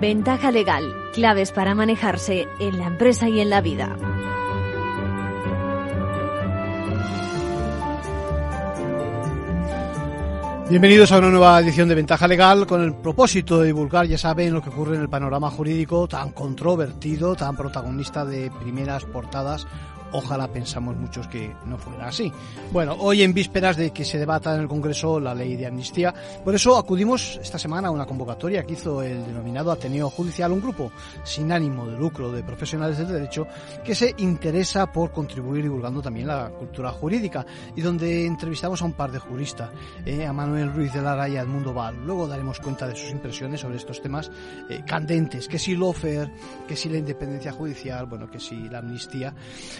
Ventaja legal, claves para manejarse en la empresa y en la vida. Bienvenidos a una nueva edición de Ventaja Legal con el propósito de divulgar, ya saben, lo que ocurre en el panorama jurídico tan controvertido, tan protagonista de primeras portadas Ojalá pensamos muchos que no fuera así. Bueno, hoy en vísperas de que se debata en el Congreso la ley de amnistía, por eso acudimos esta semana a una convocatoria que hizo el denominado Ateneo Judicial, un grupo sin ánimo de lucro de profesionales del derecho que se interesa por contribuir divulgando también la cultura jurídica y donde entrevistamos a un par de juristas, eh, a Manuel Ruiz de Lara y a Edmundo Val. Luego daremos cuenta de sus impresiones sobre estos temas eh, candentes, que si lofer, que si la independencia judicial, bueno, que si la amnistía.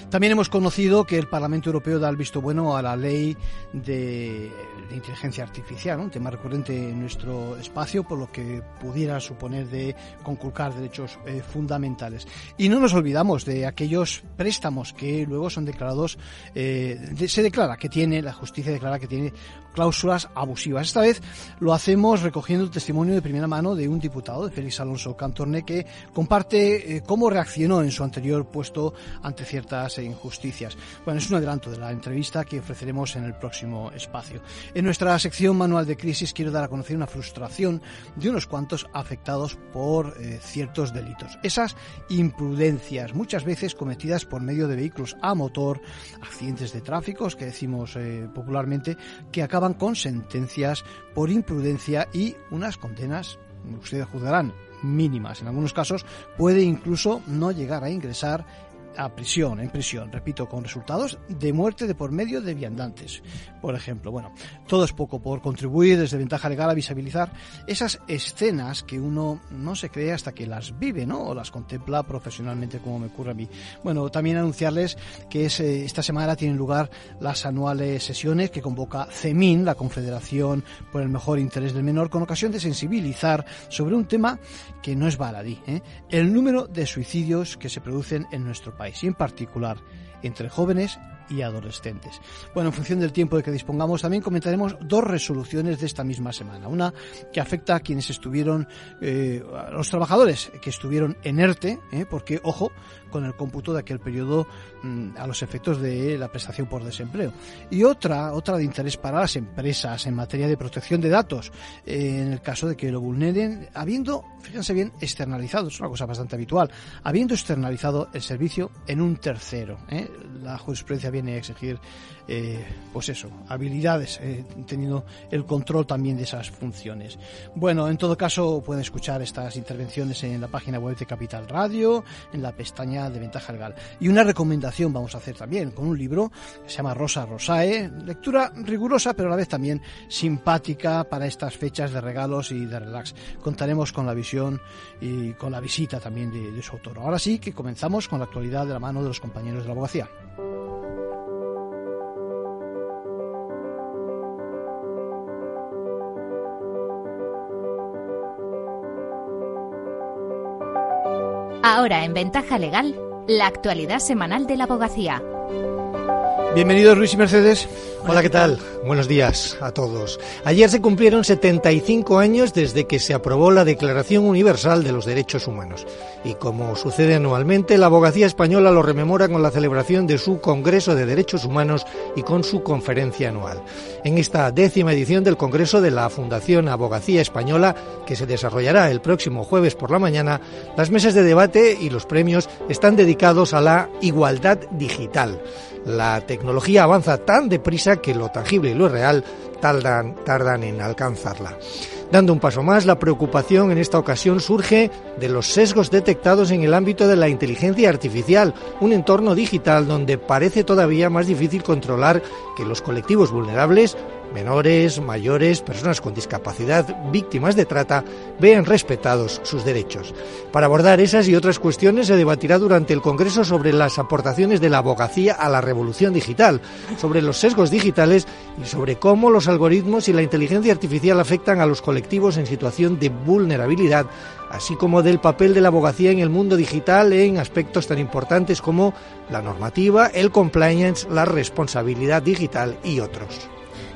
También hemos conocido que el Parlamento Europeo da el visto bueno a la ley de, inteligencia artificial, un tema recurrente en nuestro espacio, por lo que pudiera suponer de conculcar derechos eh, fundamentales. Y no nos olvidamos de aquellos préstamos que luego son declarados, eh, se declara que tiene, la justicia declara que tiene cláusulas abusivas. Esta vez lo hacemos recogiendo el testimonio de primera mano de un diputado, de Félix Alonso Cantorne, que comparte eh, cómo reaccionó en su anterior puesto ante ciertas injusticias. Bueno, es un adelanto de la entrevista que ofreceremos en el próximo espacio. En nuestra sección Manual de Crisis quiero dar a conocer una frustración de unos cuantos afectados por eh, ciertos delitos. Esas imprudencias, muchas veces cometidas por medio de vehículos a motor, accidentes de tráfico, que decimos eh, popularmente, que acaban con sentencias por imprudencia y unas condenas, ustedes juzgarán, mínimas. En algunos casos puede incluso no llegar a ingresar a prisión, en prisión, repito, con resultados de muerte de por medio de viandantes, por ejemplo. Bueno, todo es poco por contribuir desde ventaja legal a visibilizar esas escenas que uno no se cree hasta que las vive, ¿no? O las contempla profesionalmente como me ocurre a mí. Bueno, también anunciarles que eh, esta semana tienen lugar las anuales sesiones que convoca CEMIN, la Confederación por el Mejor Interés del Menor, con ocasión de sensibilizar sobre un tema que no es baladí, ¿eh? el número de suicidios que se producen en nuestro país y en particular entre jóvenes y adolescentes. Bueno, en función del tiempo de que dispongamos, también comentaremos dos resoluciones de esta misma semana. Una que afecta a quienes estuvieron, eh, a los trabajadores que estuvieron en ERTE, eh, porque, ojo, con el cómputo de aquel periodo mm, a los efectos de la prestación por desempleo. Y otra, otra de interés para las empresas en materia de protección de datos, eh, en el caso de que lo vulneren, habiendo, fíjense bien, externalizado, es una cosa bastante habitual, habiendo externalizado el servicio en un tercero. La jurisprudencia viene a exigir, eh, pues eso, habilidades, eh, teniendo el control también de esas funciones. Bueno, en todo caso, pueden escuchar estas intervenciones en la página web de Capital Radio, en la pestaña de Ventaja Legal. Y una recomendación vamos a hacer también con un libro que se llama Rosa Rosae, lectura rigurosa, pero a la vez también simpática para estas fechas de regalos y de relax. Contaremos con la visión y con la visita también de, de su autor. Ahora sí que comenzamos con la actualidad de la mano de los compañeros de la abogacía. Ahora en Ventaja Legal, la actualidad semanal de la abogacía. Bienvenidos Luis y Mercedes. Hola, ¿qué tal? Buenos días a todos. Ayer se cumplieron 75 años desde que se aprobó la Declaración Universal de los Derechos Humanos. Y como sucede anualmente, la abogacía española lo rememora con la celebración de su Congreso de Derechos Humanos y con su conferencia anual. En esta décima edición del Congreso de la Fundación Abogacía Española, que se desarrollará el próximo jueves por la mañana, las mesas de debate y los premios están dedicados a la igualdad digital. La tecnología avanza tan deprisa que lo tangible y lo real tardan, en alcanzarla. Dando un paso más, la preocupación en esta ocasión surge de los sesgos detectados en el ámbito de la inteligencia artificial, un entorno digital donde parece todavía más difícil controlar que los colectivos vulnerables menores, mayores, personas con discapacidad, víctimas de trata, vean respetados sus derechos. Para abordar esas y otras cuestiones se debatirá durante el Congreso sobre las aportaciones de la abogacía a la revolución digital, sobre los sesgos digitales y sobre cómo los algoritmos y la inteligencia artificial afectan a los colectivos en situación de vulnerabilidad, así como del papel de la abogacía en el mundo digital en aspectos tan importantes como la normativa, el compliance, la responsabilidad digital y otros.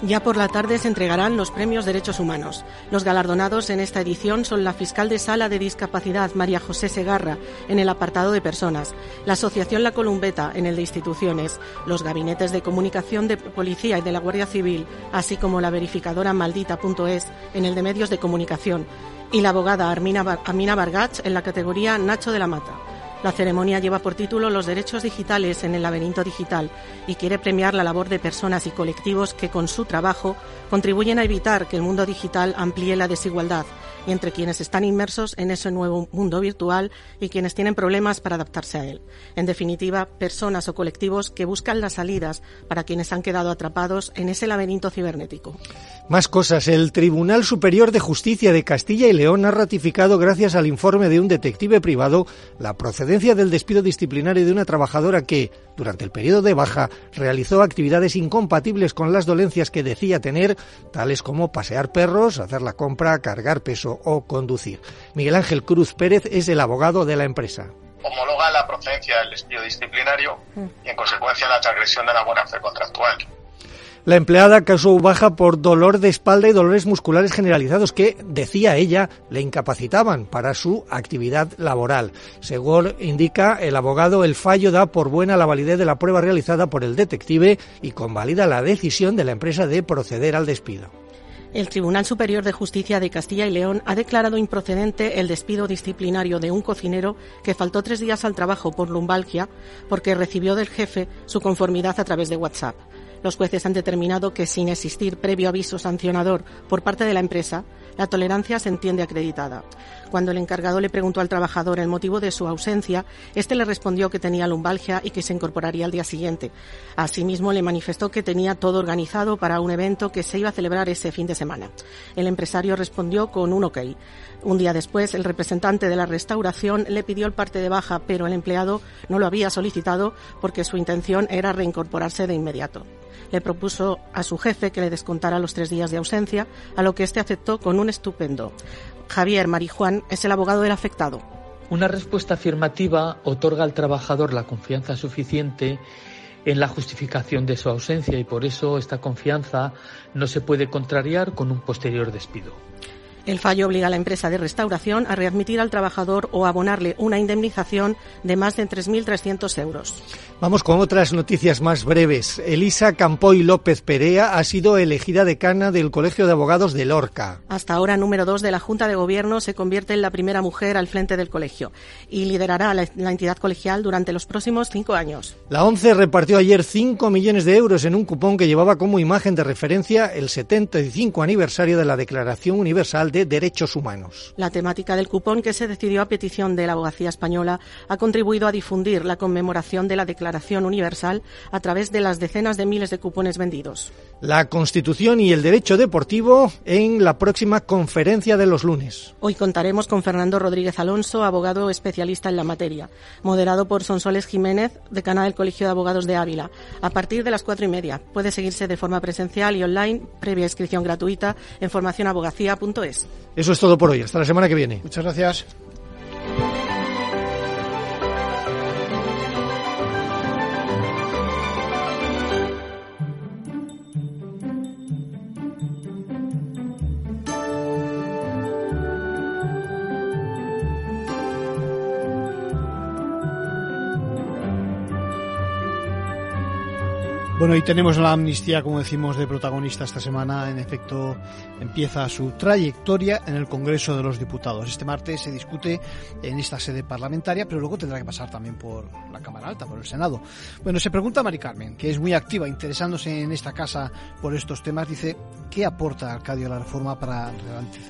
Ya por la tarde se entregarán los premios Derechos Humanos. Los galardonados en esta edición son la fiscal de Sala de Discapacidad, María José Segarra, en el apartado de personas, la Asociación La Columbeta, en el de instituciones, los gabinetes de comunicación de Policía y de la Guardia Civil, así como la verificadora maldita.es, en el de medios de comunicación, y la abogada Amina Vargach, en la categoría Nacho de la Mata. La ceremonia lleva por título Los derechos digitales en el laberinto digital y quiere premiar la labor de personas y colectivos que con su trabajo contribuyen a evitar que el mundo digital amplíe la desigualdad y entre quienes están inmersos en ese nuevo mundo virtual y quienes tienen problemas para adaptarse a él. En definitiva, personas o colectivos que buscan las salidas para quienes han quedado atrapados en ese laberinto cibernético. Más cosas. El Tribunal Superior de Justicia de Castilla y León ha ratificado, gracias al informe de un detective privado, la procedencia del despido disciplinario de una trabajadora que, durante el periodo de baja, realizó actividades incompatibles con las dolencias que decía tener, tales como pasear perros, hacer la compra, cargar peso o conducir. Miguel Ángel Cruz Pérez es el abogado de la empresa homologa la procedencia del despido disciplinario y en consecuencia la transgresión de la buena fe contractual. La empleada causó baja por dolor de espalda y dolores musculares generalizados que, decía ella, le incapacitaban para su actividad laboral. Según indica el abogado, el fallo da por buena la validez de la prueba realizada por el detective y convalida la decisión de la empresa de proceder al despido. El Tribunal Superior de Justicia de Castilla y León ha declarado improcedente el despido disciplinario de un cocinero que faltó tres días al trabajo por lumbalgia porque recibió del jefe su conformidad a través de WhatsApp. Los jueces han determinado que sin existir previo aviso sancionador por parte de la empresa, la tolerancia se entiende acreditada. Cuando el encargado le preguntó al trabajador el motivo de su ausencia, este le respondió que tenía lumbalgia y que se incorporaría al día siguiente. Asimismo, le manifestó que tenía todo organizado para un evento que se iba a celebrar ese fin de semana. El empresario respondió con un ok. Un día después, el representante de la restauración le pidió el parte de baja, pero el empleado no lo había solicitado porque su intención era reincorporarse de inmediato le propuso a su jefe que le descontara los tres días de ausencia, a lo que éste aceptó con un estupendo. Javier Marijuán es el abogado del afectado. Una respuesta afirmativa otorga al trabajador la confianza suficiente en la justificación de su ausencia y por eso esta confianza no se puede contrariar con un posterior despido. El fallo obliga a la empresa de restauración a readmitir al trabajador o abonarle una indemnización de más de 3.300 euros. Vamos con otras noticias más breves. Elisa Campoy López Perea ha sido elegida decana del Colegio de Abogados de Lorca. Hasta ahora, número dos de la Junta de Gobierno, se convierte en la primera mujer al frente del colegio y liderará la, la entidad colegial durante los próximos cinco años. La ONCE repartió ayer 5 millones de euros en un cupón que llevaba como imagen de referencia el 75 aniversario de la Declaración Universal de Derechos Humanos. La temática del cupón, que se decidió a petición de la abogacía española, ha contribuido a difundir la conmemoración de la Declaración Universal a través de las decenas de miles de cupones vendidos. La Constitución y el Derecho Deportivo en la próxima conferencia de los lunes. Hoy contaremos con Fernando Rodríguez Alonso, abogado especialista en la materia, moderado por Sonsoles Jiménez, decana del Colegio de Abogados de Ávila, a partir de las cuatro y media. Puede seguirse de forma presencial y online, previa inscripción gratuita en formacionabogacía.es. Eso es todo por hoy. Hasta la semana que viene. Muchas gracias. Bueno, y tenemos la amnistía, como decimos, de protagonista esta semana. En efecto, empieza su trayectoria en el Congreso de los Diputados. Este martes se discute en esta sede parlamentaria, pero luego tendrá que pasar también por la Cámara Alta, por el Senado. Bueno, se pregunta a Mari Carmen, que es muy activa, interesándose en esta casa por estos temas, dice, ¿qué aporta Arcadio la reforma para,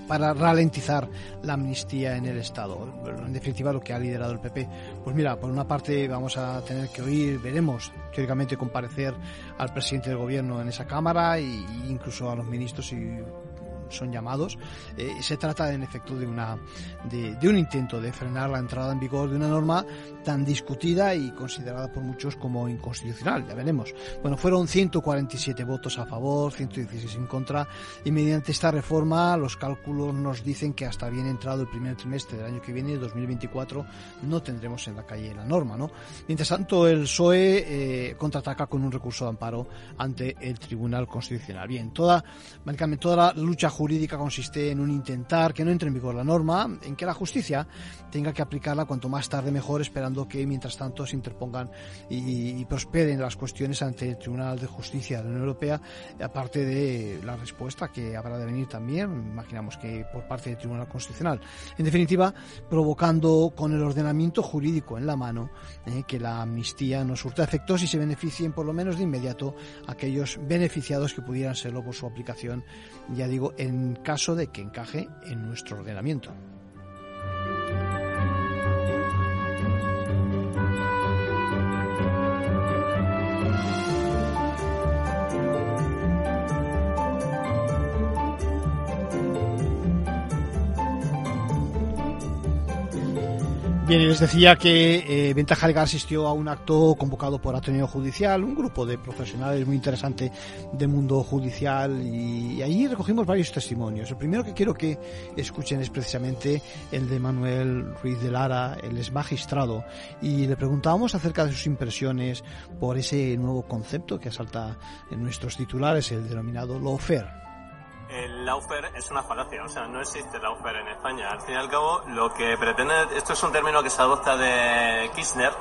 para ralentizar la amnistía en el Estado? En definitiva, lo que ha liderado el PP. Pues mira, por una parte vamos a tener que oír, veremos, teóricamente comparecer al presidente del gobierno en esa cámara e incluso a los ministros y son llamados. Eh, se trata en efecto de, una, de, de un intento de frenar la entrada en vigor de una norma tan discutida y considerada por muchos como inconstitucional, ya veremos. Bueno, fueron 147 votos a favor, 116 en contra y mediante esta reforma los cálculos nos dicen que hasta bien entrado el primer trimestre del año que viene, 2024, no tendremos en la calle la norma, ¿no? Mientras tanto, el PSOE eh, contraataca con un recurso de amparo ante el Tribunal Constitucional. Bien, toda, toda la lucha jurídica consiste en un intentar que no entre en vigor la norma, en que la justicia tenga que aplicarla cuanto más tarde mejor, esperando que mientras tanto se interpongan y, y prosperen las cuestiones ante el Tribunal de Justicia de la Unión Europea, aparte de la respuesta que habrá de venir también, imaginamos que por parte del Tribunal Constitucional. En definitiva, provocando con el ordenamiento jurídico en la mano eh, que la amnistía no surta efectos y se beneficien por lo menos de inmediato aquellos beneficiados que pudieran serlo por su aplicación, ya digo, en caso de que encaje en nuestro ordenamiento. Bien, les decía que eh, Ventaja asistió a un acto convocado por Ateneo Judicial, un grupo de profesionales muy interesante del mundo judicial, y, y allí recogimos varios testimonios. El primero que quiero que escuchen es precisamente el de Manuel Ruiz de Lara, el es magistrado, y le preguntábamos acerca de sus impresiones por ese nuevo concepto que asalta en nuestros titulares, el denominado lawfare el lawfare es una falacia, o sea, no existe lawfare en España. Al fin y al cabo, lo que pretende, esto es un término que se adopta de Kirchner,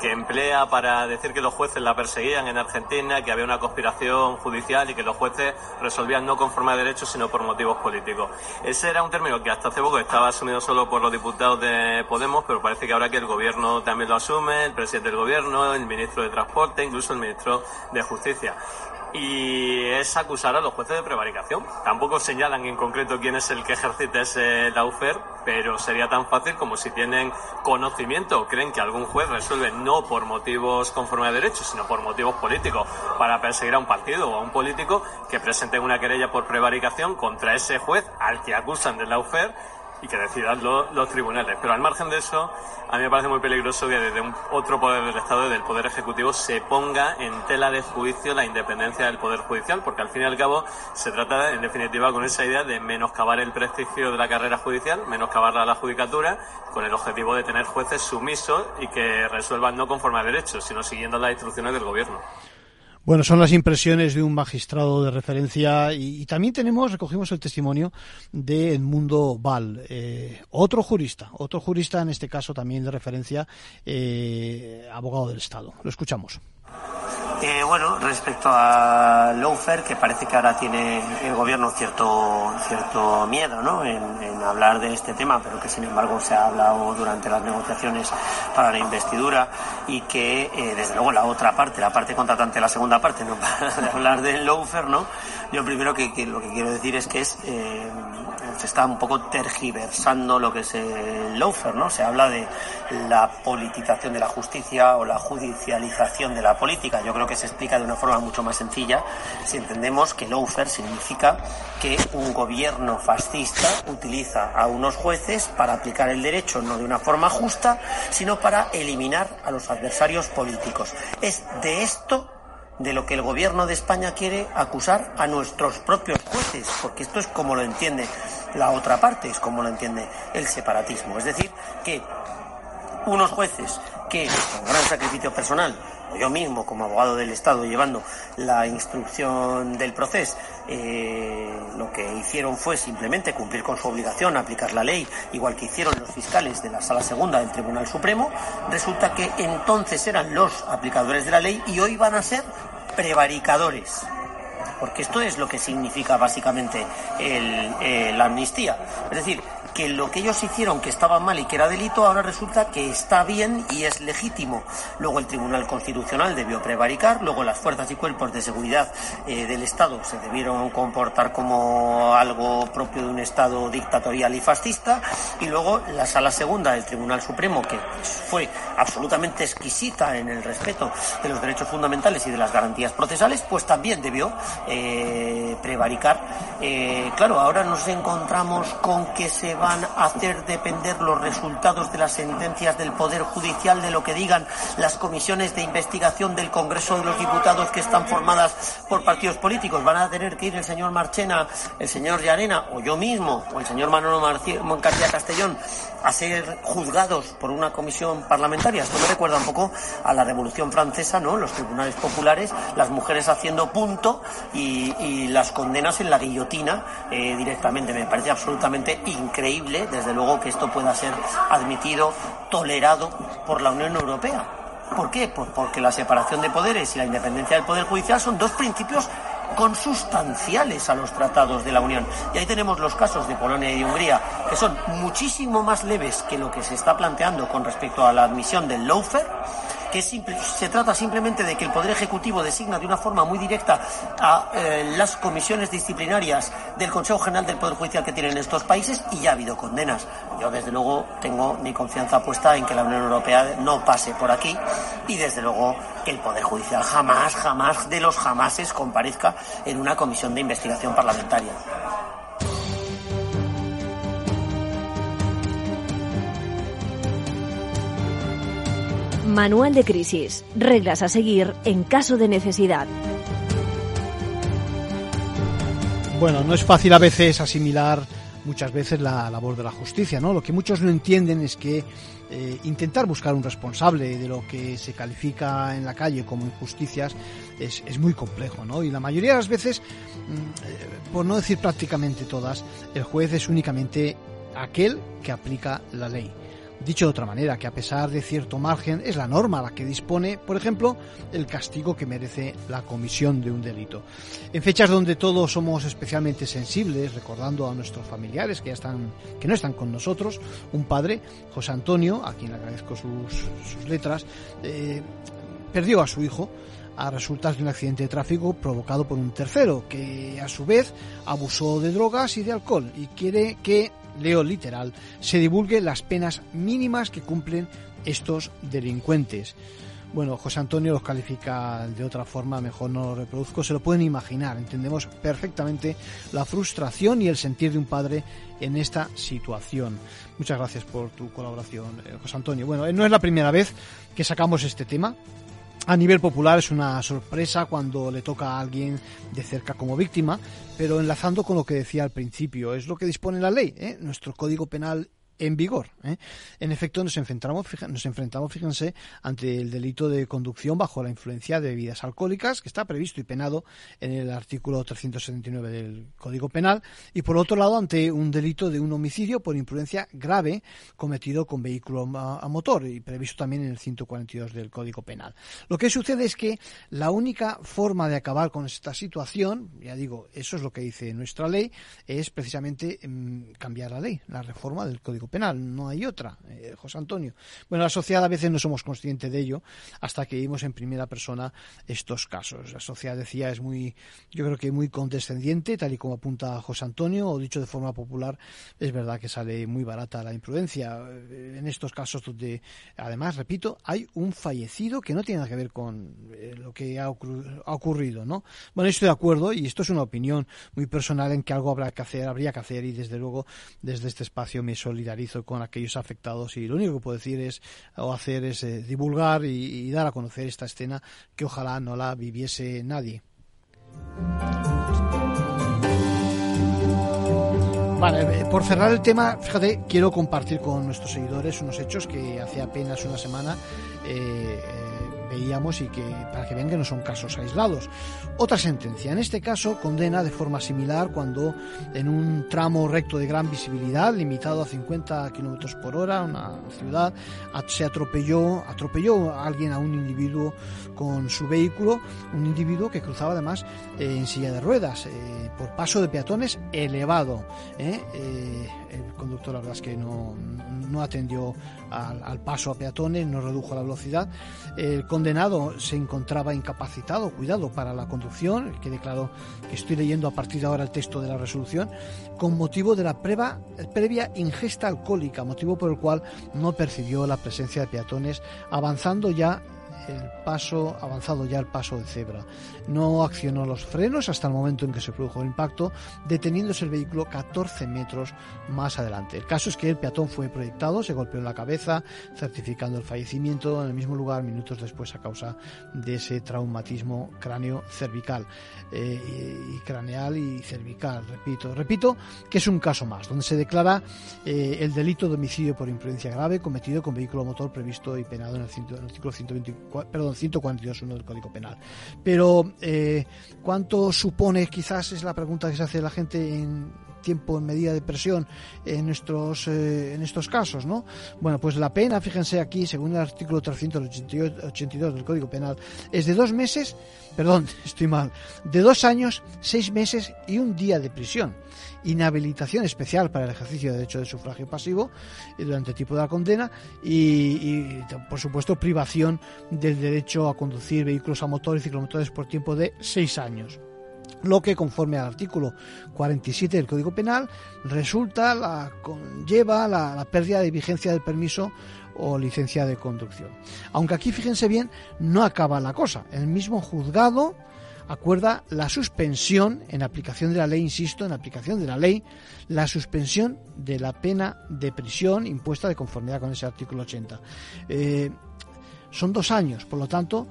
que emplea para decir que los jueces la perseguían en Argentina, que había una conspiración judicial y que los jueces resolvían no conforme a derechos, sino por motivos políticos. Ese era un término que hasta hace poco estaba asumido solo por los diputados de Podemos, pero parece que ahora que el gobierno también lo asume, el presidente del gobierno, el ministro de Transporte, incluso el ministro de Justicia y es acusar a los jueces de prevaricación. Tampoco señalan en concreto quién es el que ejercita ese laufer, pero sería tan fácil como si tienen conocimiento o creen que algún juez resuelve no por motivos conforme a derecho, sino por motivos políticos, para perseguir a un partido o a un político que presenten una querella por prevaricación contra ese juez al que acusan de laufer y que decidan los tribunales. Pero al margen de eso, a mí me parece muy peligroso que desde un otro poder del Estado, desde el Poder Ejecutivo, se ponga en tela de juicio la independencia del Poder Judicial, porque al fin y al cabo se trata, en definitiva, con esa idea de menoscabar el prestigio de la carrera judicial, menoscabarla a la judicatura, con el objetivo de tener jueces sumisos y que resuelvan no conforme a derechos, sino siguiendo las instrucciones del Gobierno. Bueno, son las impresiones de un magistrado de referencia y, y también tenemos, recogimos el testimonio de Edmundo Val, eh, otro jurista, otro jurista en este caso también de referencia, eh, abogado del Estado. Lo escuchamos. Bueno, respecto a Lawfare, que parece que ahora tiene el gobierno cierto, cierto miedo ¿no? en, hablar de este tema, pero que sin embargo se ha hablado durante las negociaciones para la investidura y que eh, desde luego la otra parte, la parte contratante, la segunda parte, no para de hablar del Lawfare, ¿no? Yo primero que, que, lo que quiero decir es que es eh, se está un poco tergiversando lo que es el lawfare, ¿no? Se habla de la politización de la justicia o la judicialización de la política. Yo creo que se explica de una forma mucho más sencilla si entendemos que lawfare significa que un gobierno fascista utiliza a unos jueces para aplicar el derecho no de una forma justa, sino para eliminar a los adversarios políticos. Es de esto de lo que el gobierno de España quiere acusar a nuestros propios jueces, porque esto es como lo entiende la otra parte, es como lo entiende el separatismo. Es decir, que unos jueces que, con gran sacrificio personal, yo mismo como abogado del Estado llevando la instrucción del proceso, eh, lo que hicieron fue simplemente cumplir con su obligación, aplicar la ley, igual que hicieron los fiscales de la Sala Segunda del Tribunal Supremo, resulta que entonces eran los aplicadores de la ley y hoy van a ser prevaricadores porque esto es lo que significa básicamente el, eh, la amnistía. Es decir, que lo que ellos hicieron que estaba mal y que era delito, ahora resulta que está bien y es legítimo. Luego el Tribunal Constitucional debió prevaricar, luego las fuerzas y cuerpos de seguridad eh, del Estado se debieron comportar como algo propio de un Estado dictatorial y fascista, y luego la Sala Segunda del Tribunal Supremo, que fue absolutamente exquisita en el respeto de los derechos fundamentales y de las garantías procesales, pues también debió eh, prevaricar. Eh, claro, ahora nos encontramos con que se van a hacer depender los resultados de las sentencias del Poder Judicial de lo que digan las comisiones de investigación del Congreso de los Diputados que están formadas por partidos políticos. Van a tener que ir el señor Marchena, el señor Llarena o yo mismo o el señor Manolo García Castellón a ser juzgados por una comisión parlamentaria. Esto me recuerda un poco a la Revolución Francesa, ¿no? Los tribunales populares, las mujeres haciendo punto y, las condenas en la guillotina eh, directamente. Me parece absolutamente increíble, desde luego, que esto pueda ser admitido, tolerado por la Unión Europea. ¿Por qué? Pues porque la separación de poderes y la independencia del Poder Judicial son dos principios consustanciales a los tratados de la Unión. Y ahí tenemos los casos de Polonia y Hungría, que son muchísimo más leves que lo que se está planteando con respecto a la admisión del lawfare que se trata simplemente de que el Poder Ejecutivo designa de una forma muy directa a eh, las comisiones disciplinarias del Consejo General del Poder Judicial que tienen estos países y ya ha habido condenas. Yo, desde luego, tengo mi confianza puesta en que la Unión Europea no pase por aquí y, desde luego, el Poder Judicial jamás, jamás de los jamases comparezca en una comisión de investigación parlamentaria. Manual de crisis. Reglas a seguir en caso de necesidad. Bueno, no es fácil a veces asimilar muchas veces la labor de la justicia, ¿no? Lo que muchos no entienden es que eh, intentar buscar un responsable de lo que se califica en la calle como injusticias es, es muy complejo, ¿no? Y la mayoría de las veces, mm, por no decir prácticamente todas, el juez es únicamente aquel que aplica la ley. Dicho de otra manera, que a pesar de cierto margen es la norma la que dispone, por ejemplo, el castigo que merece la comisión de un delito. En fechas donde todos somos especialmente sensibles, recordando a nuestros familiares que ya están, que no están con nosotros, un padre, José Antonio, a quien agradezco sus, letras, eh, perdió a su hijo a resultas de un accidente de tráfico provocado por un tercero, que a su vez abusó de drogas y de alcohol y quiere que leo literal, se divulgue las penas mínimas que cumplen estos delincuentes. Bueno, José Antonio los califica de otra forma, mejor no lo reproduzco, se lo pueden imaginar, entendemos perfectamente la frustración y el sentir de un padre en esta situación. Muchas gracias por tu colaboración, eh, José Antonio. Bueno, no es la primera vez que sacamos este tema, a nivel popular es una sorpresa cuando le toca a alguien de cerca como víctima, pero enlazando con lo que decía al principio, es lo que dispone la ley. ¿eh? Nuestro Código Penal en vigor. ¿eh? En efecto, nos enfrentamos, nos enfrentamos, fíjense, ante el delito de conducción bajo la influencia de bebidas alcohólicas, que está previsto y penado en el artículo 379 del Código Penal, y por otro lado, ante un delito de un homicidio por imprudencia grave cometido con vehículo a, motor, y previsto también en el 142 del Código Penal. Lo que sucede es que la única forma de acabar con esta situación, ya digo, eso es lo que dice nuestra ley, es precisamente mm, cambiar la ley, la reforma del Código Penal, no hay otra, eh, José Antonio. Bueno, la sociedad a veces no somos conscientes de ello hasta que vimos en primera persona estos casos. La sociedad, decía, es muy, yo creo que muy condescendiente, tal y como apunta José Antonio, o dicho de forma popular, es verdad que sale muy barata la imprudencia. Eh, en estos casos donde, además, repito, hay un fallecido que no tiene nada que ver con eh, lo que ha, ocurrido, ¿no? Bueno, estoy de acuerdo y esto es una opinión muy personal en que algo habrá que hacer, habría que hacer y desde luego desde este espacio me solidarizo con aquellos afectados y lo único que puedo decir es o hacer es eh, divulgar y, dar a conocer esta escena que ojalá no la viviese nadie. Vale, eh, por cerrar el tema, fíjate, quiero compartir con nuestros seguidores unos hechos que hace apenas una semana eh, veíamos y que para que vean que no son casos aislados. Otra sentencia, en este caso condena de forma similar cuando en un tramo recto de gran visibilidad, limitado a 50 kilómetros por hora, una ciudad, se atropelló, atropelló a alguien a un individuo con su vehículo, un individuo que cruzaba además eh, en silla de ruedas, eh, por paso de peatones elevado. ¿eh? El auto la verdad es que no, no atendió al, paso a peatones, no redujo la velocidad. El condenado se encontraba incapacitado, cuidado, para la conducción, que declaró que estoy leyendo a partir de ahora el texto de la resolución, con motivo de la prueba, previa ingesta alcohólica, motivo por el cual no percibió la presencia de peatones, avanzando ya el paso, avanzado ya el paso de cebra. No accionó los frenos hasta el momento en que se produjo el impacto, deteniéndose el vehículo 14 metros más adelante. El caso es que el peatón fue proyectado, se golpeó en la cabeza, certificando el fallecimiento en el mismo lugar minutos después a causa de ese traumatismo cráneo cervical eh, y, craneal y cervical. Repito, repito que es un caso más donde se declara eh, el delito de homicidio por imprudencia grave cometido con vehículo motor previsto y penado en el, en el artículo 124 perdón, 142.1 del Código Penal. Pero, eh, ¿cuánto supone, quizás es la pregunta que se hace la gente en tiempo en medida de presión en nuestros eh, en estos casos, ¿no? Bueno, pues la pena, fíjense aquí, según el artículo 382 del Código Penal, es de dos meses, perdón, estoy mal, de dos años, seis meses y un día de prisión inhabilitación especial para el ejercicio de derecho de sufragio pasivo durante el tipo de la condena y, por supuesto, privación del derecho a conducir vehículos a motor y ciclomotores por tiempo de seis años lo que conforme al artículo 47 del Código Penal resulta la conlleva la, pérdida de vigencia del permiso o licencia de conducción. Aunque aquí fíjense bien, no acaba la cosa. El mismo juzgado acuerda la suspensión, en aplicación de la ley, insisto, en aplicación de la ley, la suspensión de la pena de prisión impuesta de conformidad con ese artículo 80. Eh, son dos años, por lo tanto,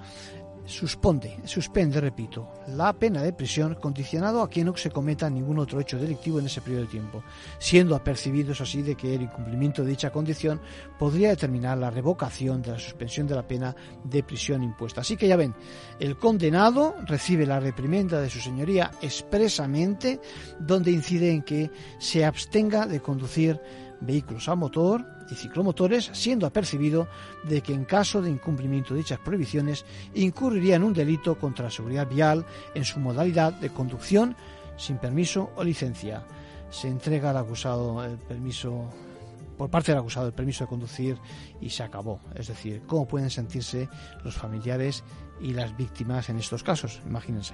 suspende, suspende, repito, la pena de prisión condicionado a que no se cometa ningún otro hecho delictivo en ese periodo de tiempo, siendo apercibidos así de que el incumplimiento de dicha condición podría determinar la revocación de la suspensión de la pena de prisión impuesta. Así que ya ven, el condenado recibe la reprimenda de su señoría expresamente, donde incide en que se abstenga de conducir vehículos a motor y ciclomotores, siendo apercibido de que en caso de incumplimiento de dichas prohibiciones incurriría en un delito contra la seguridad vial en su modalidad de conducción sin permiso o licencia. Se entrega al acusado el permiso por parte del acusado el permiso de conducir y se acabó. Es decir, cómo pueden sentirse los familiares y las víctimas en estos casos. Imagínense.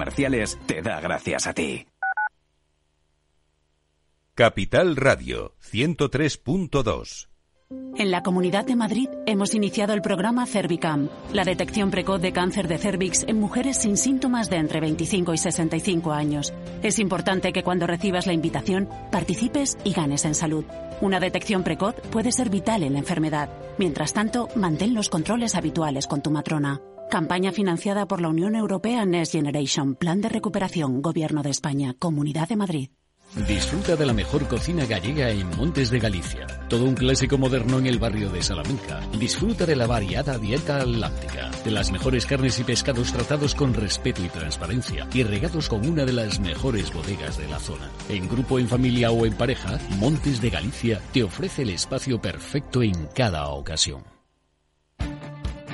Comerciales te da gracias a ti. Capital Radio 103.2 en la Comunidad de Madrid hemos iniciado el programa Cervicam, la detección precoz de cáncer de cervix en mujeres sin síntomas de entre 25 y 65 años. Es importante que cuando recibas la invitación participes y ganes en salud. Una detección precoz puede ser vital en la enfermedad. Mientras tanto, mantén los controles habituales con tu matrona. Campaña financiada por la Unión Europea Next Generation, Plan de Recuperación, Gobierno de España, Comunidad de Madrid. Disfruta de la mejor cocina gallega en Montes de Galicia. Todo un clásico moderno en el barrio de Salamanca. Disfruta de la variada dieta atlántica, de las mejores carnes y pescados tratados con respeto y transparencia y regados con una de las mejores bodegas de la zona. En grupo, en familia o en pareja, Montes de Galicia te ofrece el espacio perfecto en cada ocasión.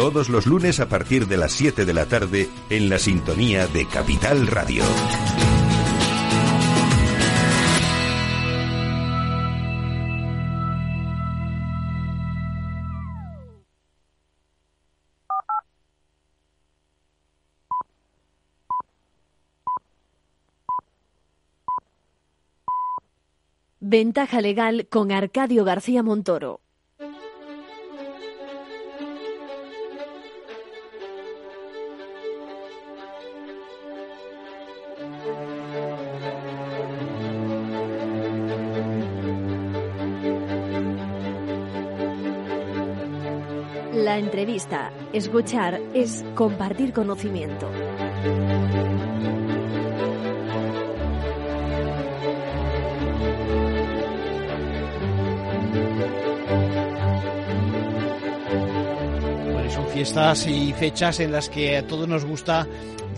Todos los lunes a partir de las 7 de la tarde en la sintonía de Capital Radio. Ventaja legal con Arcadio García Montoro. Escuchar, es compartir conocimiento. Son fiestas y fechas en las que a todos nos gusta,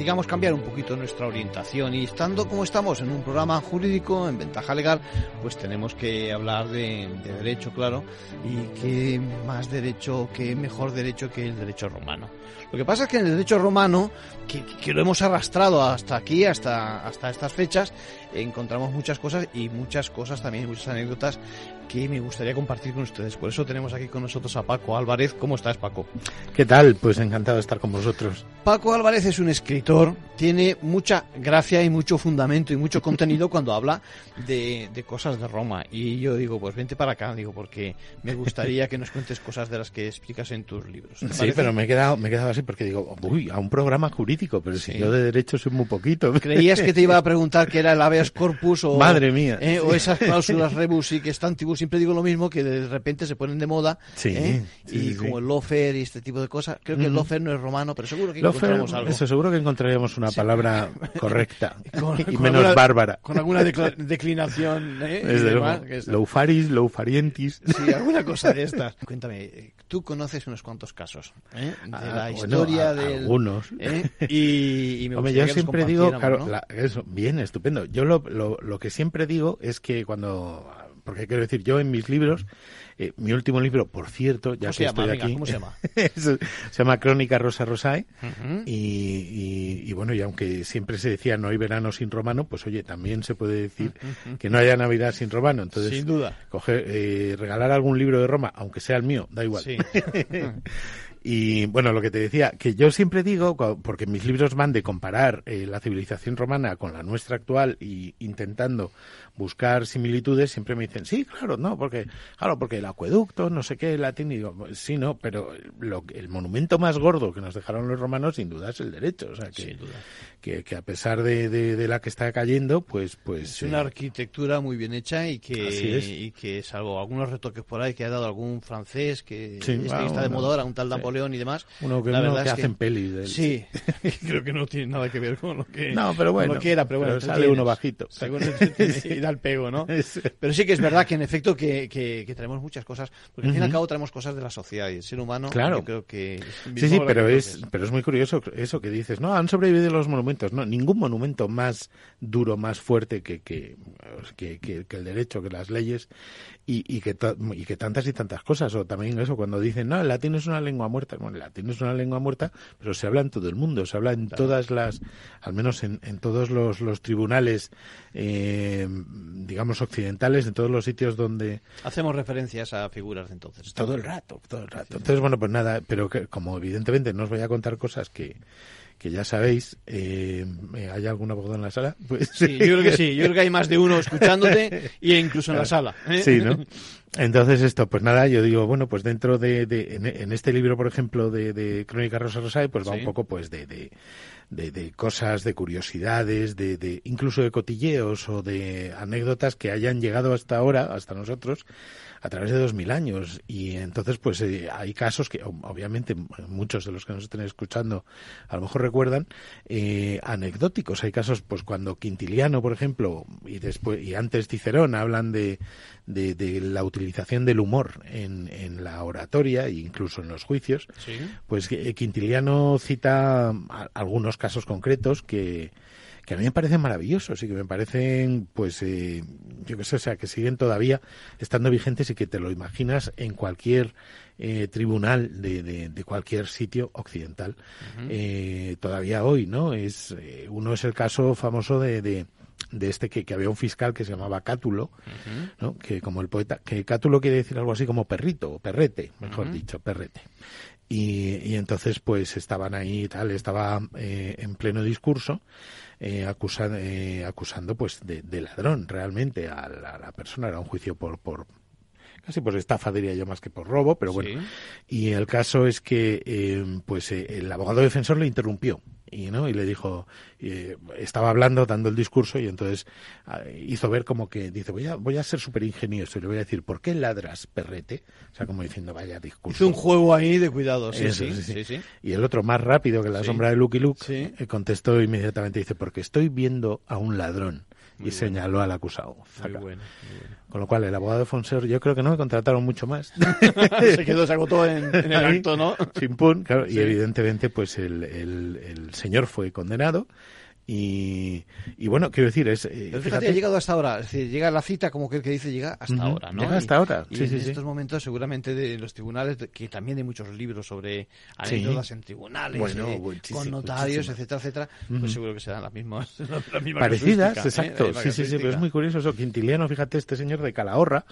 digamos, cambiar un poquito nuestra orientación. Y estando como estamos en un programa jurídico, en ventaja legal, pues tenemos que hablar de, de derecho, claro. Y qué más derecho, qué mejor derecho que el derecho romano. Lo que pasa es que en el derecho romano, que, que lo hemos arrastrado hasta aquí, hasta, hasta estas fechas, encontramos muchas cosas y muchas cosas también, muchas anécdotas que me gustaría compartir con ustedes. Por eso tenemos aquí con nosotros a Paco Álvarez. ¿Cómo estás, Paco? ¿Qué tal? Pues encantado de estar con vosotros. Paco Álvarez es un escritor, tiene mucha gracia y mucho fundamento y mucho contenido cuando habla de, de cosas de Roma. Y yo digo, pues vente para acá, digo, porque me gustaría que nos cuentes cosas de las que explicas en tus libros. ¿Te Sí, parece? pero me he quedado, me he quedado así porque digo, uy, a un programa jurídico, pero si yo de derecho soy muy poquito. ¿Creías que te iba a preguntar qué era el habeas corpus o, Madre mía. eh, o esas cláusulas rebus y que Siempre digo lo mismo, que de repente se ponen de moda. Sí, ¿eh? sí, y sí, como el lofer y este tipo de cosas. Creo que el lofer no es romano, pero seguro que Lofer, encontramos algo. eso seguro que encontraríamos una palabra correcta Con- y con menos alguna- bárbara. Con alguna declinación. ¿eh? Desde luego. Loufaris, loufarientis. Sí, alguna cosa de estas. Cuéntame, tú conoces unos cuantos casos ¿eh? de Ah, la bueno, historia a- del... algunos. ¿eh? Y, y me Hombre, yo siempre digo, claro, compartiéramos, ¿no? la- eso, bien, estupendo. Yo lo, lo, lo que siempre digo es que cuando, porque quiero decir, yo en mis libros, eh, mi último libro, por cierto, ya ¿Cómo que se estoy aquí, ¿cómo se llama? se llama Crónica Rosa Rosae, y, y- y bueno, y aunque siempre se decía no hay verano sin romano, pues oye, también se puede decir que no haya Navidad sin romano. Entonces, Sin duda. coger, eh, regalar algún libro de Roma, aunque sea el mío, da igual. Sí. Y bueno, lo que te decía, que yo siempre digo, porque mis libros van de comparar eh, la civilización romana con la nuestra actual y intentando buscar similitudes, siempre me dicen, sí, claro, no, porque, claro, porque el acueducto, no sé qué, el latín, y digo, "Pues sí, no, pero lo, el monumento más gordo que nos dejaron los romanos, sin duda, es el derecho. O sea, que, que, que a pesar de, de- de la que está cayendo, pues, pues. Es una eh, arquitectura muy bien hecha y que, es. y que salvo algunos retoques por ahí que ha dado algún francés que, Sí, este va, está de moda ahora, un tal. Napoleón y demás. Uno que- la uno verdad que es hacen pelis de él. Sí, creo que no tiene nada que ver con lo que, No, pero bueno, lo que era, pero bueno, pero sale uno bajito. Según y da el pego, ¿no? Pero sí que es verdad que en efecto que, que, que traemos muchas cosas, porque al fin y al cabo traemos cosas de la sociedad y el ser humano. Claro. yo creo que Sí, sí, pero que es, pero es muy curioso eso que dices. No, han sobrevivido los monumentos. No, ningún monumento más duro, más fuerte que, que, que, que- que el derecho, que las leyes y, y, que y que tantas y tantas cosas. O también eso, cuando dicen, no, el latín es una lengua muerta. Bueno, el latín es una lengua muerta, pero se habla en todo el mundo. Se habla en todas las, al menos en, en todos los, los tribunales, eh, digamos, occidentales, en todos los sitios donde, Hacemos referencias a figuras de entonces. todo el rato, todo el rato. Entonces, bueno, pues nada, pero que, como evidentemente no os voy a contar cosas que, que ya sabéis, eh, ¿hay algún abogado en la sala? Pues Sí, yo creo que sí, yo creo que hay más de uno escuchándote y incluso en la sala. ¿eh? Sí, ¿no? Entonces esto, pues nada, yo digo, bueno, pues dentro de, de en, en este libro, por ejemplo, de, de Crónica Rosa Rosae, pues va Sí. un poco pues de, de, de, cosas, de curiosidades, de, de, incluso de cotilleos o de anécdotas que hayan llegado hasta ahora, hasta nosotros, a través de dos mil años. Y entonces, pues eh, hay casos que, obviamente, muchos de los que nos estén escuchando a lo mejor recuerdan, eh, anecdóticos. Hay casos, pues cuando Quintiliano, por ejemplo, y después y antes Cicerón hablan de, de, la utilización del humor en, en, la oratoria e incluso en los juicios, pues eh, Quintiliano cita algunos casos concretos que que a mí me parecen maravillosos y que me parecen, pues, eh, yo qué sé, o sea, que siguen todavía estando vigentes y que te lo imaginas en cualquier eh, tribunal de, de, cualquier sitio occidental. eh, todavía hoy, ¿no? Es, eh, uno es el caso famoso de, de de este que, que, había un fiscal que se llamaba Cátulo, ¿no? que como el poeta, que Cátulo quiere decir algo así como perrito, o perrete, mejor dicho, perrete. Y, y, entonces pues estaban ahí y tal, estaba eh, en pleno discurso eh, acusando, eh, acusando pues de, ladrón realmente a la, persona. Era un juicio por, por casi por estafa diría yo más que por robo, pero bueno. Y el caso es que eh, pues el abogado defensor le interrumpió y no y le dijo estaba hablando dando el discurso y entonces ah, hizo ver como que dice voy a voy a ser súper ingenioso y le voy a decir por qué ladras perrete o sea como diciendo vaya discurso hizo un juego ahí de cuidado sí, sí, sí, sí, y el otro más rápido que la sombra de Lucky Luke eh, contestó inmediatamente dice porque estoy viendo a un ladrón y señaló al acusado. Con lo cual, el abogado de Fonser, yo creo que no me contrataron mucho más. se quedó, se agotó en, el acto, ¿no? Sin pun, claro. Y evidentemente, pues el, el, el señor fue condenado y, y, bueno, quiero decir, es. Eh, fíjate, ha llegado hasta ahora. Es decir, llega la cita, como que el que dice, llega hasta ahora, ¿no? Llega hasta ahora. Y, en estos momentos, seguramente, de los tribunales, que también hay muchos libros sobre anécdotas en tribunales, eh, con notarios, etcétera, etcétera, pues seguro que serán las mismas. las mismas Parecidas, ¿eh? exacto. sí, sí, sí, pero es muy curioso eso. Quintiliano, fíjate, este señor de Calahorra,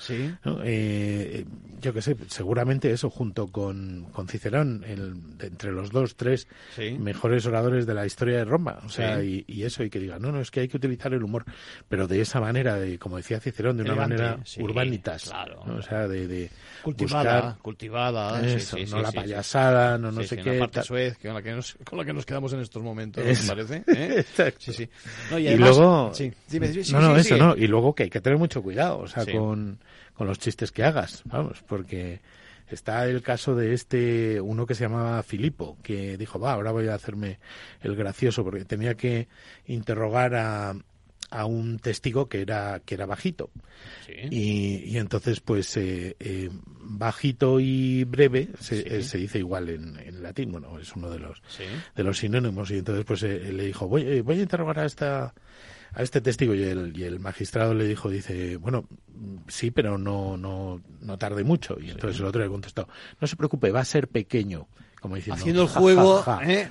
eh, yo que sé, seguramente eso, junto con, con Cicerón, el, entre los dos, tres mejores oradores de la historia de Roma. O sea, y y, eso, y que diga, no, no, es que hay que utilizar el humor, pero de esa manera, de como decía Cicerón, de una manera urbanitas, claro. o sea, de, de cultivada, cultivada, eso, no la payasada, no no sé qué, parte suez, con la que nos con la que nos quedamos en estos momentos, ¿me parece? ¿Eh? Sí, sí. y, luego, no, no, eso, no, y luego que hay que tener mucho cuidado, o sea, con con los chistes que hagas, vamos, porque Está el caso de este, uno que se llamaba Filipo, que dijo, va, ahora voy a hacerme el gracioso, porque tenía que interrogar a, a un testigo que era que era bajito. Y, y, entonces pues eh, eh, bajito y breve se, eh, se dice igual en, en, latín. Bueno es uno de los de los sinónimos. Y entonces pues le dijo voy voy a interrogar a esta a este testigo y el, y el magistrado le dijo, dice, bueno, sí, pero no, no, no tarde mucho. Y entonces el otro le contestó, no se preocupe, va a ser pequeño como diciendo, haciendo el juego ¿eh?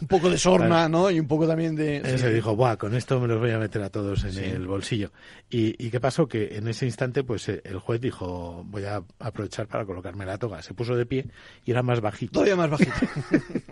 un poco de sorna no y un poco también de se dijo Buah, con esto me los voy a meter a todos en el bolsillo y, y qué pasó que en ese instante pues eh, el juez dijo voy a aprovechar para colocarme la toga se puso de pie y era más bajito. Todavía más bajito.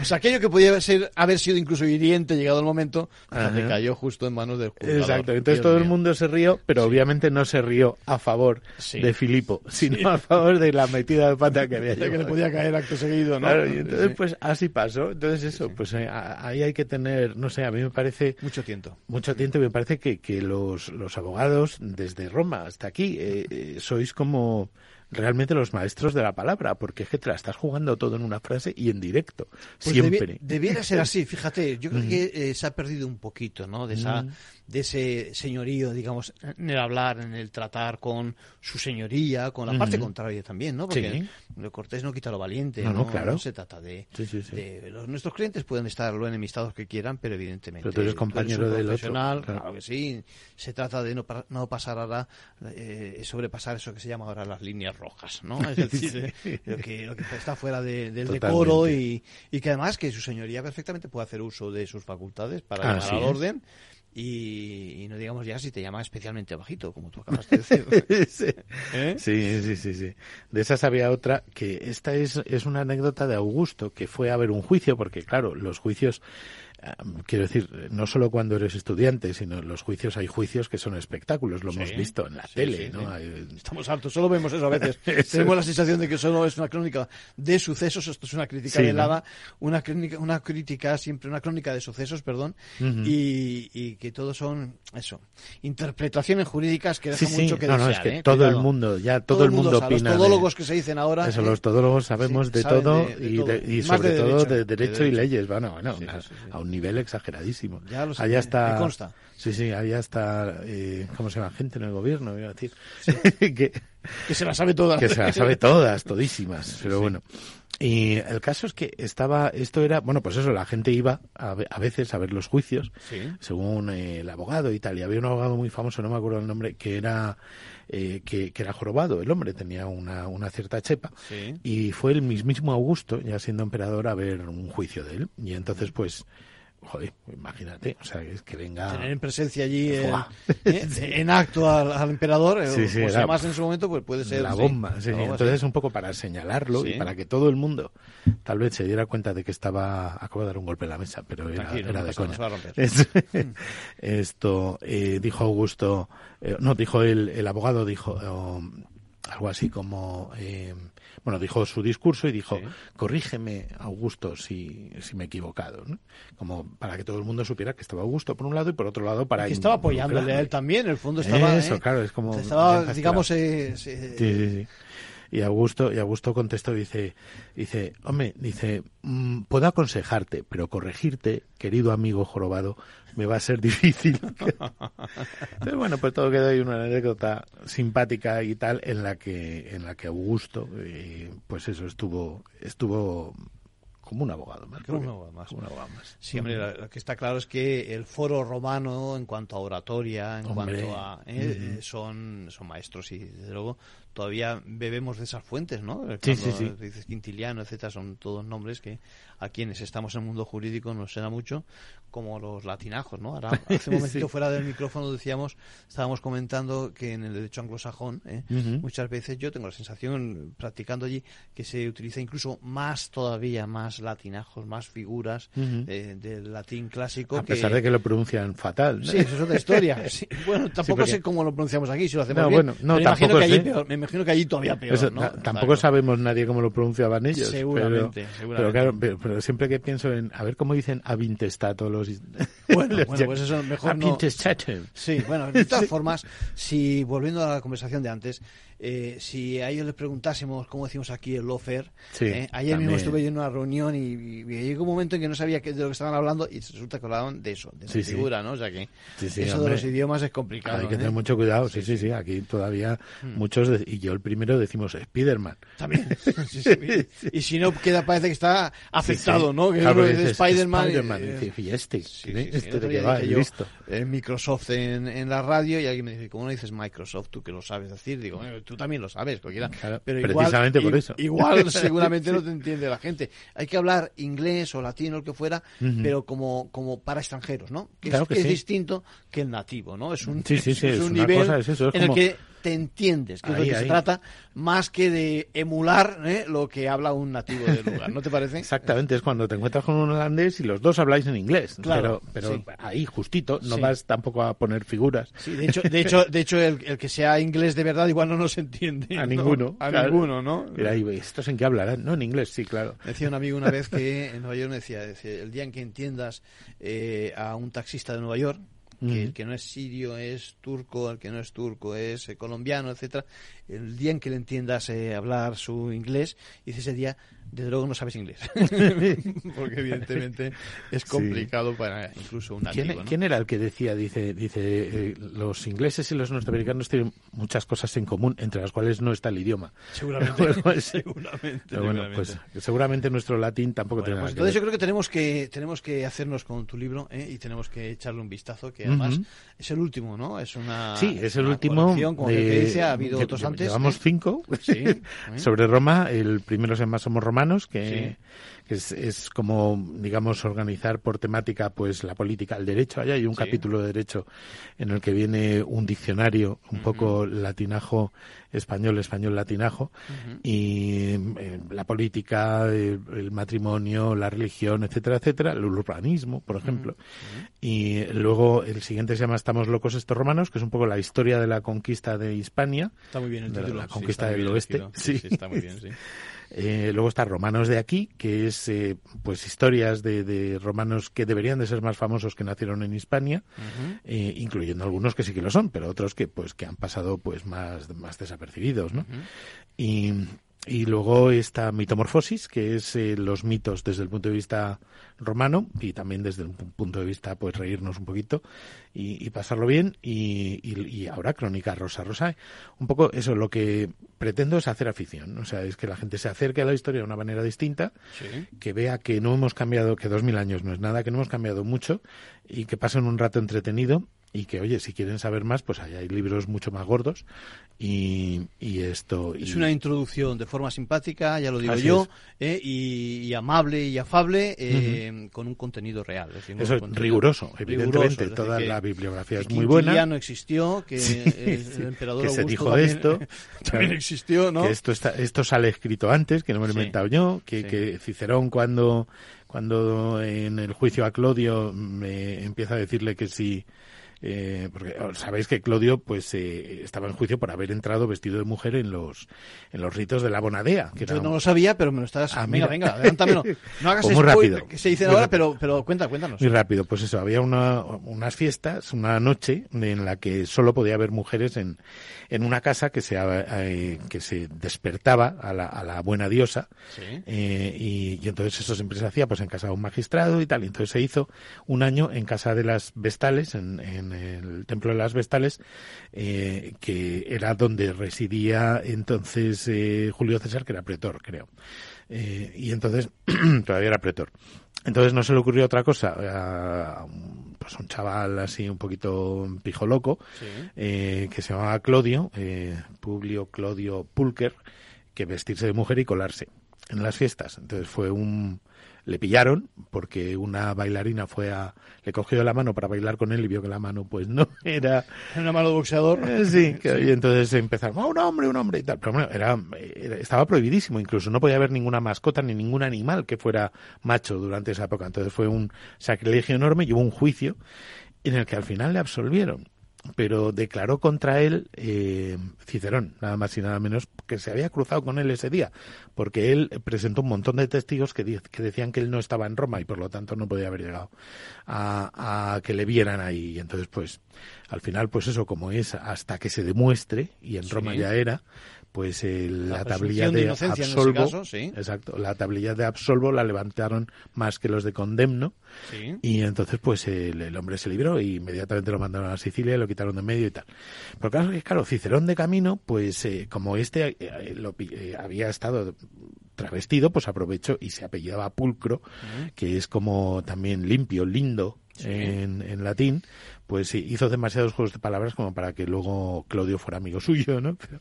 O sea aquello que podía ser haber sido incluso hiriente llegado el momento le cayó justo en manos del juez exacto. Entonces todo el mundo se rió pero obviamente no se rió a favor de Filipo sino a favor de la metida de pata que había que le podía caer acto seguido, ¿no? Claro, y entonces, pues así pasó. Entonces, eso, pues eh, ahí hay que tener, no sé, a mí me parece. Mucho tiento. Mucho tiento, me parece que, que los, los abogados, desde Roma hasta aquí, eh, eh, sois como realmente los maestros de la palabra, porque es que te la estás jugando todo en una frase y en directo, pues siempre. debiera ser así, fíjate, yo creo que se ha perdido un poquito, ¿no? De esa, de ese señorío, digamos, en el hablar, en el tratar con su señoría, con la parte contraria también, ¿no? Porque lo cortés no quita lo valiente, no, no, claro. se trata de, los, nuestros clientes pueden estar lo enemistados que quieran, pero evidentemente pero tú eres compañero del profesional, claro. que sí, se trata de no, no pasar ahora eh, sobrepasar eso que se llama ahora las líneas rojas, ¿no? Es decir, lo, que, lo que está fuera del decoro y, y, que además que su señoría perfectamente puede hacer uso de sus facultades para ah, al orden y, no digamos ya si te llama especialmente bajito, como tú acabas de decir. ¿Eh? sí. sí. sí, sí, De esas había otra, que esta es, es una anécdota de Augusto, que fue a ver un juicio, porque claro, los juicios quiero decir, no solo cuando eres estudiante, sino en los juicios hay juicios que son espectáculos, lo hemos visto en la tele, ¿no? Estamos hartos, solo vemos eso a veces. Tenemos la sensación de que solo es una crónica de sucesos, esto es una crítica velada, una crítica, una crítica siempre, una crónica de sucesos, perdón, y, que todos son, eso, interpretaciones jurídicas que dejan mucho que desear. No, es que ¿eh? todo el mundo, ya todo, el mundo, opina. Los todólogos que se dicen ahora. Eso, los todólogos sabemos de todo y, sobre todo de derecho, y leyes, bueno, bueno, a un nivel exageradísimo. Ya lo sé, allá está, consta. Sí, sí, había hasta, eh, ¿cómo se llama? Gente en el gobierno, iba a decir. que, se las sabe todas. Que se las sabe todas, todísimas. Pero bueno. Y el caso es que estaba, esto era, bueno, pues eso, la gente iba a, veces a ver los juicios, según eh, el abogado y tal. Y había un abogado muy famoso, no me acuerdo el nombre, que era, eh, que, era jorobado. El hombre tenía una, una cierta chepa. Y fue el mismísimo Augusto, ya siendo emperador, a ver un juicio de él. Y entonces, pues, Joder, imagínate, o sea, que venga... Tener en presencia allí eh, en acto al, emperador, sí, sí, pues además en su momento pues puede ser... La bomba, sí, entonces un poco para señalarlo y para que todo el mundo tal vez se diera cuenta de que estaba... Acabo de dar un golpe en la mesa, pero era, era de coña. Esto, eh, dijo Augusto, eh, no, dijo el, el abogado, dijo oh, algo así como... Eh, bueno, dijo su discurso y dijo, corrígeme, Augusto, si, si me he equivocado, ¿no? Como para que todo el mundo supiera que estaba Augusto por un lado y por otro lado para... Que estaba apoyándole a él también, en el fondo estaba... Eso, ¿eh? claro, es como... Estaba, digamos... Eh, sí, sí, sí. Y Augusto, y Augusto contestó, dice, dice, hombre, dice, mm, puedo aconsejarte, pero corregirte, querido amigo jorobado, me va a ser difícil. Entonces, bueno, pues todo quedó ahí una anécdota simpática y tal, en la que, en la que Augusto, eh, pues eso, estuvo, estuvo como un abogado más. Como un abogado más. un abogado más. Sí, hombre, lo que está claro es que el foro romano, en cuanto a oratoria, en cuanto a... Eh, son, son maestros y, desde luego, todavía bebemos de esas fuentes, ¿no? sí, sí, sí. Dices Quintiliano, etcétera, son todos nombres que a quienes estamos en el mundo jurídico nos suena mucho, como los latinajos, ¿no? Ahora, hace un momentito fuera del micrófono decíamos, estábamos comentando que en el derecho anglosajón, ¿eh? muchas veces yo tengo la sensación, practicando allí, que se utiliza incluso más todavía, más latinajos, más figuras eh, del latín clásico. A pesar de que lo pronuncian fatal. Sí, eso es otra historia. Bueno, tampoco sé cómo lo pronunciamos aquí, si lo hacemos no, bien. Bueno, no, tampoco me imagino, que allí me imagino que allí todavía peor, ¿no? Tampoco sabemos nadie cómo lo pronunciaban ellos. Seguramente, pero, claro, pero, siempre que pienso en, a ver cómo dicen avintestato los... Bueno, bueno pues eso mejor no... Sí, bueno, de todas formas, si volviendo a la conversación de antes, eh, si a ellos les preguntásemos, como decimos aquí, el lofer, eh, ayer mismo estuve yo en una reunión y, llegó un momento en que no sabía de lo que estaban hablando y resulta que hablaban de eso, de la figura, ¿no? O sea que eso de los idiomas es complicado. Hay que tener ¿eh? mucho cuidado, sí, sí, sí, aquí todavía hmm. muchos, y yo el primero decimos Spiderman. También, y si no, queda, parece que está afectado, ¿no? Que claro, es Spiderman. Spiderman, y, este, este de que va, listo. Microsoft en, en la radio y alguien me dice, ¿cómo no dices Microsoft? Tú que lo sabes decir, digo, tú también lo sabes, cualquiera. pero precisamente igual, por eso. Igual seguramente no te entiende la gente. Hay que hablar inglés o latino, lo que fuera, pero como, como para extranjeros, ¿no? Que, es, es distinto que el nativo, ¿no? Es un, es, un nivel en el que te entiendes, que es lo que se trata, más que de emular ¿eh? lo que habla un nativo del lugar, ¿no te parece? Exactamente, es cuando te encuentras con un holandés y los dos habláis en inglés, claro, pero, pero ahí justito, no vas tampoco a poner figuras. Sí, de hecho, de hecho, de hecho el, que sea inglés de verdad igual no nos entiende. A ninguno. A ninguno, ¿no? Mira, ahí, ¿estos en qué hablarán? No, en inglés, sí, claro. Decía un amigo una vez que en Nueva York decía, decía el día en que entiendas eh, a un taxista de Nueva York, que el que no es sirio es turco, el que no es turco es eh, colombiano, etcétera. El día en que le entiendas eh, hablar su inglés, dice ese día desde luego no sabes inglés. Porque evidentemente es complicado para incluso un nativo. ¿Quién, ¿Quién, era el que decía, dice, dice eh, los ingleses y los norteamericanos tienen muchas cosas en común, entre las cuales no está el idioma? Seguramente. Pues, seguramente, bueno, pues seguramente nuestro latín tampoco tiene pues nada Entonces yo creo que tenemos que tenemos que hacernos con tu libro ¿eh? y tenemos que echarle un vistazo, que además es el último, ¿no? Es una. Sí, es el último. como de- que dice, ha habido que otros antes. Llevamos ¿eh? cinco Sí. sobre Roma. El primero se llama Somos Romanos, que, Sí. Es, es como, digamos, organizar por temática pues la política, el derecho. Allá hay un Sí. capítulo de derecho en el que viene un diccionario, un poco latinajo español, español latinajo, y eh, la política, el, el matrimonio, la religión, etcétera, etcétera, el urbanismo, por ejemplo. Y luego el siguiente se llama Estamos locos estos romanos, que es un poco la historia de la conquista de Hispania. Está muy bien el de la- título, La, sí, conquista del oeste. sí, está muy bien, sí. Eh, luego está Romanos de aquí, que es eh, pues historias de, de romanos que deberían de ser más famosos que nacieron en Hispania, eh, incluyendo algunos que sí que lo son, pero otros que pues que han pasado pues más, más desapercibidos, ¿no? Y, y luego está Mitomorfosis, que es eh, los mitos desde el punto de vista romano y también desde un pu- punto de vista, pues reírnos un poquito y, y pasarlo bien. Y, y- y ahora Crónica Rosa Rosa. Un poco eso, lo que pretendo es hacer afición. O sea, es que la gente se acerque a la historia de una manera distinta, Sí. que vea que no hemos cambiado, que dos mil años no es nada, que no hemos cambiado mucho y que pasen un rato entretenido y que, oye, si quieren saber más, pues ahí hay libros mucho más gordos y, y esto... y- Es una introducción de forma simpática, ya lo digo Así yo, eh, y, y amable y afable, eh, con un contenido real. es decir, Eso es riguroso, evidentemente. es toda la bibliografía es muy buena. Quintiliano existió, que Sí, el, emperador que se dijo también, esto. también existió, ¿no? Que esto, está, esto sale escrito antes, que no me lo he Sí. inventado yo, que, Sí. que Cicerón cuando, cuando en el juicio a Clodio me empieza a decirle que si... eh, porque oh, sabéis que Clodio pues eh, estaba en juicio por haber entrado vestido de mujer en los en los ritos de la bonadea que Yo era no lo sabía, pero me lo estás... Ah, venga, mira. venga, adelántamelo. No hagas Pues muy rápido. que se dicen Muy ahora, pero, pero cuenta, cuéntanos. Muy rápido, pues eso, había una, unas fiestas, una noche en la que solo podía haber mujeres en, en una casa que se, eh, que se despertaba a la, a la buena diosa. Sí. Eh, y, y entonces eso siempre se hacía pues en casa de un magistrado y tal. Y entonces se hizo un año en casa de las Vestales, en, en el templo de las Vestales, eh, que era donde residía entonces eh, Julio César, que era pretor, creo. Y entonces todavía era pretor. Entonces no se le ocurrió otra cosa a un- pues un chaval así un poquito pijo loco Sí. eh, que se llamaba Clodio, eh, Publio Clodio Pulcher, que vestirse de mujer y colarse en las fiestas. Entonces fue un le pillaron porque una bailarina fue a le cogió la mano para bailar con él y vio que la mano pues no era una mano de boxeador. eh, sí, que- y entonces empezaron, "Oh, un hombre, un hombre y tal. Pero bueno, era, era- estaba prohibidísimo, incluso no podía haber ninguna mascota ni ningún animal que fuera macho durante esa época. Entonces fue un sacrilegio enorme y hubo un juicio en el que al final le absolvieron. Pero declaró contra él eh, Cicerón, nada más y nada menos, que se había cruzado con él ese día, porque él presentó un montón de testigos que, decían que él no estaba en Roma y por lo tanto no podía haber llegado a, a que le vieran ahí. Y entonces, pues, al final, pues eso, como es hasta que se demuestre, y en Sí. Roma ya era, pues eh, la, La tablilla de absolvo, caso, sí. exacto, la tablilla de absolvo la levantaron más que los de condemno, Sí. y entonces pues el, el hombre se libró y inmediatamente lo mandaron a Sicilia y lo quitaron de medio y tal. Pero claro, es claro, Cicerón de camino, pues eh, como este eh, lo pi- eh, había estado travestido, pues aprovechó y se apellidaba Pulcro, que es como también limpio, lindo en, en latín, pues sí, hizo demasiados juegos de palabras como para que luego Claudio fuera amigo suyo, ¿no? Pero,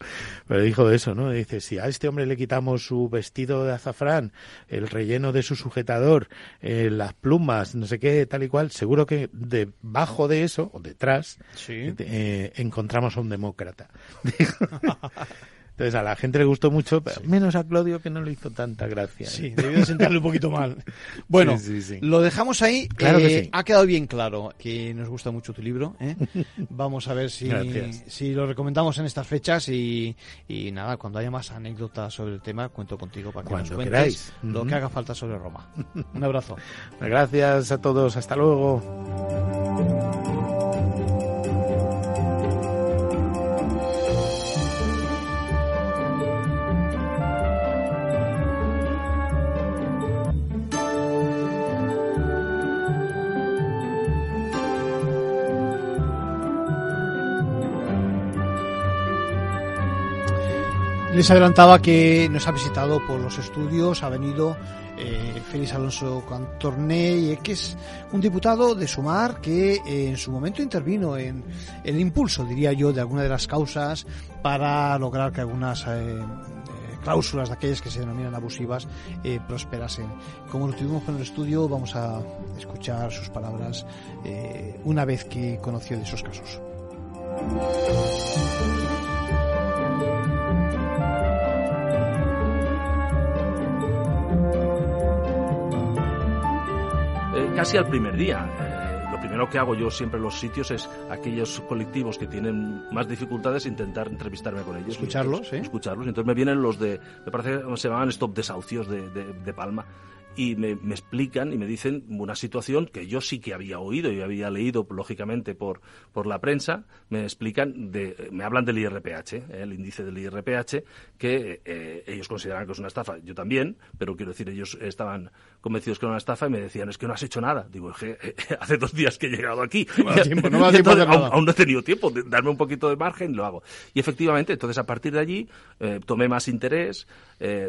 pero dijo eso, ¿no? Dice, si a este hombre le quitamos su vestido de azafrán, el relleno de su sujetador, eh, las plumas, no sé qué, tal y cual, seguro que debajo de eso, o detrás, eh, encontramos a un demócrata. Entonces a la gente le gustó mucho, pero menos a Claudio que no le hizo tanta gracia. ¿eh? Sí, debió de sentarle un poquito mal. Bueno, Sí, sí, sí. lo dejamos ahí. Claro que Eh, sí. Ha quedado bien claro que nos gusta mucho tu libro. ¿eh? Vamos a ver si, lo recomendamos en estas fechas y, y nada, cuando haya más anécdotas sobre el tema, cuento contigo para que Cuando nos cuentes queráis. lo que haga falta sobre Roma. Un abrazo. Gracias a todos, hasta luego. Les adelantaba que nos ha visitado por los estudios, ha venido eh, Félix Alonso Cantorné, que es un diputado de Sumar que eh, en su momento intervino en, el impulso, diría yo, de alguna de las causas para lograr que algunas eh, cláusulas de aquellas que se denominan abusivas prosperasen. Como lo tuvimos con el estudio, vamos a escuchar sus palabras una vez que conoció de esos casos. Casi al primer día. Eh, lo primero que hago yo siempre en los sitios es aquellos colectivos que tienen más dificultades intentar entrevistarme con ellos. Escucharlos, ¿sí? Escucharlos. Entonces me vienen los de, me parece que se llaman Stop Desahucios de, de Palma y me, explican y me dicen una situación que yo sí que había oído y había leído, lógicamente, por, por la prensa. Me explican, de, me hablan del IRPH, ¿eh? el índice del IRPH, que eh, ellos consideran que es una estafa. Yo también, pero quiero decir, ellos estaban convencidos que era una estafa y me decían, es que no has hecho nada. Digo, es que eh, hace dos días que he llegado aquí. No aún, no he tenido tiempo de darme un poquito de margen, lo hago. Y efectivamente, entonces a partir de allí tomé más interés.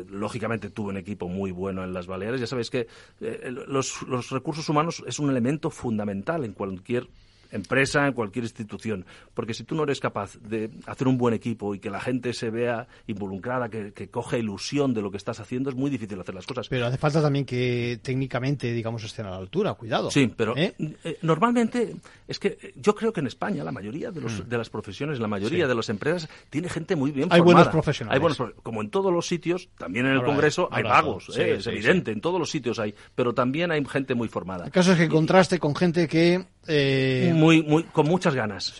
lógicamente tuve un equipo muy bueno en las Baleares sabéis que eh, los, los recursos humanos es un elemento fundamental en cualquier empresa, en cualquier institución. Porque si tú no eres capaz de hacer un buen equipo y que la gente se vea involucrada, que, que coge ilusión de lo que estás haciendo, es muy difícil hacer las cosas. Pero hace falta también que técnicamente, digamos, estén a la altura, cuidado. Sí, pero ¿Eh? Eh, normalmente es que yo creo que en España la mayoría de, los, mm. de las profesiones, la mayoría de las empresas, tiene gente muy bien hay Buenos profesionales. Hay buenos Como en todos los sitios, también en el Congreso hay vagos, ¿eh? es evidente, en todos los sitios hay, pero también hay gente muy formada. El caso es que contraste con gente que eh, muy, muy, con muchas ganas.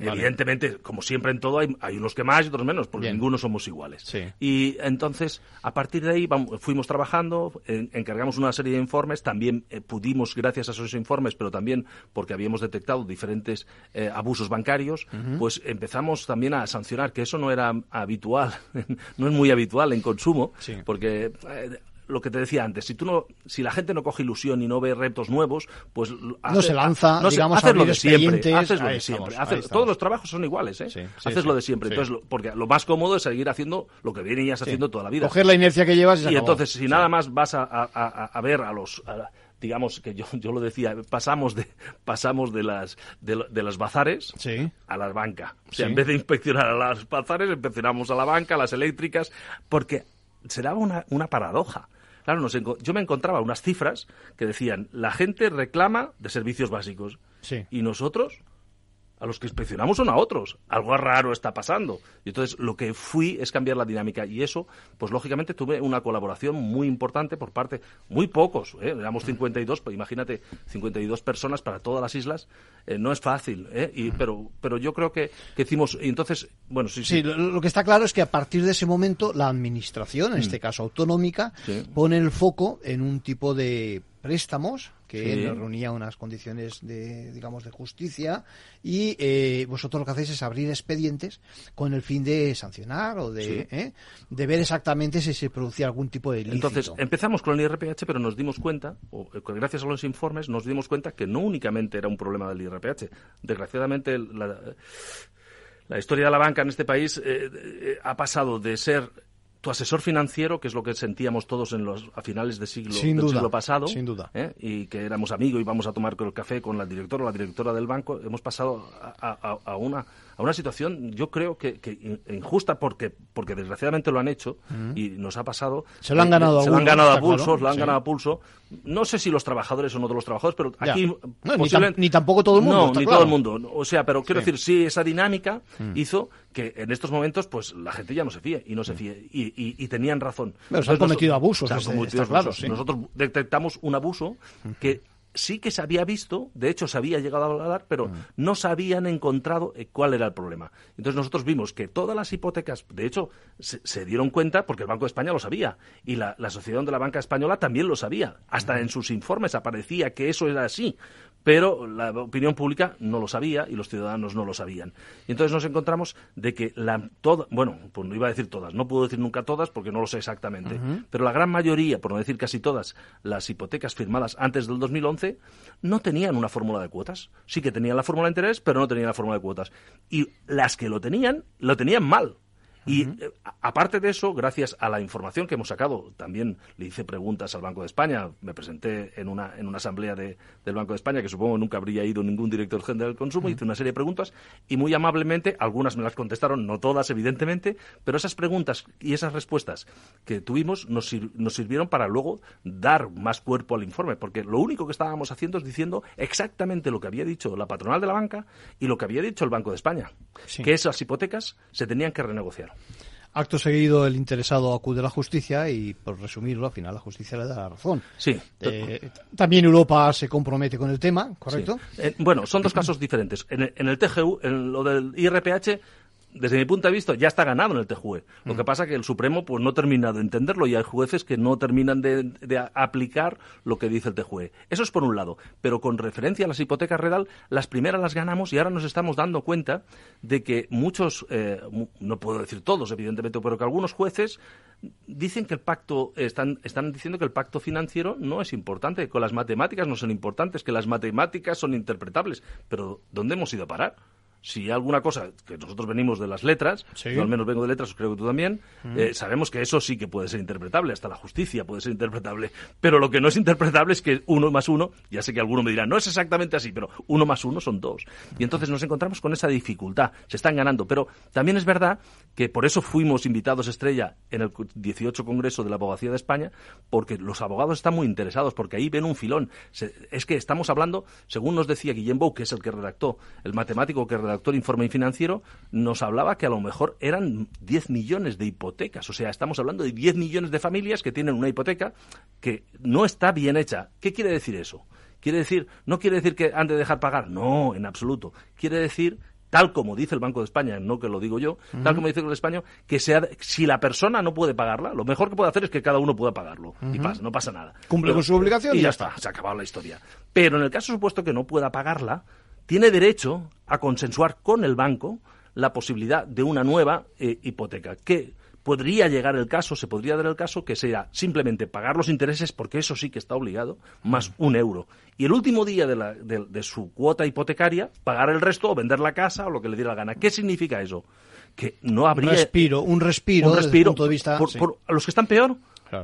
Evidentemente, como siempre en todo, hay, hay, unos que más y otros menos, porque ninguno somos iguales. Y entonces, a partir de ahí, fuimos trabajando, encargamos una serie de informes, también eh, pudimos, gracias a esos informes, pero también porque habíamos detectado diferentes eh, abusos bancarios, pues empezamos también a sancionar, que eso no era habitual, no es muy habitual en consumo, porque lo que te decía antes, si tú no, si la gente no coge ilusión y no ve retos nuevos, pues no se lanza, no digamos, haces lo de siempre, haces lo de siempre. todos los trabajos son iguales, ¿eh? haces lo de siempre. Entonces, porque lo más cómodo es seguir haciendo lo que venías haciendo toda la vida. Coger la inercia que llevas y, entonces si nada más vas a, a, ver a los digamos que yo, yo lo decía, pasamos de pasamos de las de, las bazares a la banca. O sea, en vez de inspeccionar a las bazares, inspeccionamos a la banca, a las eléctricas, porque será una, una paradoja. Claro, yo me encontraba unas cifras que decían, la gente reclama de servicios básicos. Y nosotros a los que inspeccionamos son a otros. Algo raro está pasando. Y entonces lo que fui es cambiar la dinámica. Y eso, pues lógicamente tuve una colaboración muy importante por parte, muy pocos, ¿eh? éramos 52, pues imagínate, 52 personas para todas las islas. Eh, no es fácil, ¿eh? Y, pero, pero yo creo que, que hicimos. Y entonces, bueno, sí, sí. Lo, que está claro es que a partir de ese momento la administración, en mm. este caso autonómica, pone el foco en un tipo de préstamos que reunía unas condiciones de digamos de justicia y eh, vosotros lo que hacéis es abrir expedientes con el fin de sancionar o de, ¿eh? de ver exactamente si se producía algún tipo de ilícito. Entonces empezamos con el IRPH pero nos dimos cuenta o eh, gracias a los informes nos dimos cuenta que no únicamente era un problema del IRPH desgraciadamente la, la historia de la banca en este país ha pasado de ser tu asesor financiero, que es lo que sentíamos todos en los, a finales de siglo, del siglo pasado, sin duda. ¿eh? y que éramos amigos y íbamos a tomar el café con la directora o la directora del banco, hemos pasado a una a una situación, yo creo que, injusta porque, porque desgraciadamente lo han hecho y nos ha pasado. Se lo han ganado, a, se lo han ganado a pulso, lo han ganado a pulso. No sé si los trabajadores o no de los trabajadores, pero aquí. ni, tampoco todo el mundo. No, ni todo el mundo. O sea, pero quiero decir, sí, esa dinámica mm. hizo que en estos momentos, pues la gente ya no se fíe y no se mm. fíe. Y, tenían razón. Pero se han cometido abusos, claro, Nosotros detectamos un abuso que sí que se había visto, de hecho se había llegado a hablar, pero mm. no se habían encontrado eh, cuál era el problema. Entonces nosotros vimos que todas las hipotecas, de hecho, se, dieron cuenta porque el Banco de España lo sabía y la, la Asociación de la Banca Española también lo sabía. Hasta mm. en sus informes aparecía que eso era así pero la opinión pública no lo sabía y los ciudadanos no lo sabían. Y entonces nos encontramos de que la toda, bueno, pues no iba a decir todas, no puedo decir nunca todas porque no lo sé exactamente, pero la gran mayoría, por no decir casi todas, las hipotecas firmadas antes del 2011 no tenían una fórmula de cuotas. Sí que tenían la fórmula de interés, pero no tenían la fórmula de cuotas. Y las que lo tenían, lo tenían mal. Y eh, aparte de eso, gracias a la información que hemos sacado, también le hice preguntas al Banco de España, me presenté en una, en una asamblea de, del Banco de España, que supongo nunca habría ido ningún director general del consumo, hice una serie de preguntas y muy amablemente, algunas me las contestaron, no todas evidentemente, pero esas preguntas y esas respuestas que tuvimos nos, nos sirvieron para luego dar más cuerpo al informe, porque lo único que estábamos haciendo es diciendo exactamente lo que había dicho la patronal de la banca y lo que había dicho el Banco de España, que esas hipotecas se tenían que renegociar. Acto seguido, el interesado acude a la justicia y, por resumirlo, al final la justicia le da la razón. Sí. Eh, también Europa se compromete con el tema, ¿correcto? Eh, bueno, son dos casos diferentes. En el, en el TGU, en lo del IRPH, desde mi punto de vista, ya está ganado en el TJUE. Lo que pasa es que el Supremo pues, no termina de entenderlo y hay jueces que no terminan de, aplicar lo que dice el TJUE. Eso es por un lado. Pero con referencia a las hipotecas redal, las primeras las ganamos y ahora nos estamos dando cuenta de que muchos, eh, no puedo decir todos, evidentemente, pero que algunos jueces dicen que el pacto, están, están diciendo que el pacto financiero no es importante, que las matemáticas no son importantes, que las matemáticas son interpretables. Pero ¿dónde hemos ido a parar? Si alguna cosa, que nosotros venimos de las letras, yo al menos vengo de letras, creo que tú también, eh, sabemos que eso sí que puede ser interpretable, hasta la justicia puede ser interpretable, pero lo que no es interpretable es que uno más uno, ya sé que alguno me dirá, no es exactamente así, pero uno más uno son dos. Y entonces nos encontramos con esa dificultad, se están ganando, pero también es verdad que por eso fuimos invitados estrella en el 18 Congreso de la Abogacía de España, porque los abogados están muy interesados, porque ahí ven un filón. es que estamos hablando, según nos decía Guillem Bou, que es el que redactó, el matemático que redactor informe financiero, nos hablaba que a lo mejor eran 10 millones de hipotecas. O sea, estamos hablando de 10 millones de familias que tienen una hipoteca que no está bien hecha. ¿Qué quiere decir eso? Quiere decir, no quiere decir que han de dejar pagar, no, en absoluto. Quiere decir tal como dice el Banco de España, no que lo digo yo, tal como dice el Banco de España, que sea, si la persona no puede pagarla, lo mejor que puede hacer es que cada uno pueda pagarlo. Y pasa, no pasa nada. Cumple con su obligación y ya está, se ha acabado la historia. Pero en el caso supuesto que no pueda pagarla, tiene derecho a consensuar con el banco la posibilidad de una nueva eh, hipoteca, que podría llegar el caso, se podría dar el caso que sea simplemente pagar los intereses, porque eso sí que está obligado, más un euro. Y el último día de, la, de, su cuota hipotecaria, pagar el resto o vender la casa o lo que le diera la gana. ¿Qué significa eso? Que no habría... Un respiro, un respiro, un respiro punto de vista... por, a los que están peor,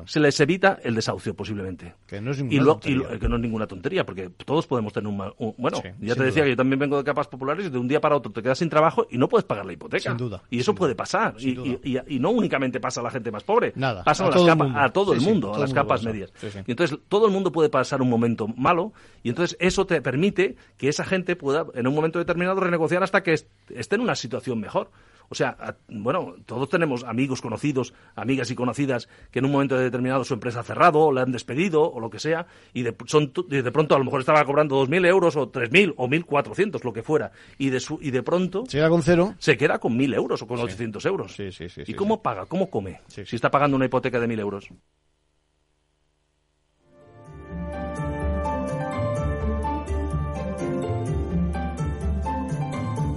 se les evita el desahucio posiblemente. Que no es ninguna tontería. que no es ninguna tontería, porque todos podemos tener un... bueno, ya te decía que yo también vengo de capas populares y de un día para otro te quedas sin trabajo y no puedes pagar la hipoteca. Sin duda. Y eso puede pasar. Y, y, no únicamente pasa a la gente más pobre. Nada. Pasa a, las capas, a todo el mundo, a las capas medias. Y entonces todo el mundo puede pasar un momento malo y entonces eso te permite que esa gente pueda en un momento determinado renegociar hasta que esté en una situación mejor. O sea, bueno, todos tenemos amigos, conocidos, amigas y conocidas que en un momento determinado su empresa ha cerrado, o le han despedido, o lo que sea, y de, son, de pronto a lo mejor estaba cobrando 2.000 euros, o 3.000, o 1.400, lo que fuera, y de, su, y de pronto... Se queda con cero. Se queda con 1.000 euros o con 800 euros. Sí, sí, sí. ¿Y cómo paga? ¿Cómo come? Si está pagando una hipoteca de 1.000 euros.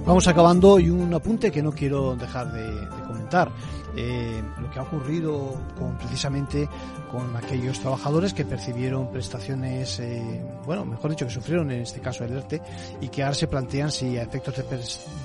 Vamos acabando y un apunte que no quiero dejar de, comentar. Eh, lo que ha ocurrido con precisamente con aquellos trabajadores que percibieron prestaciones, eh, bueno, mejor dicho, que sufrieron en este caso el ERTE y que ahora se plantean si a efectos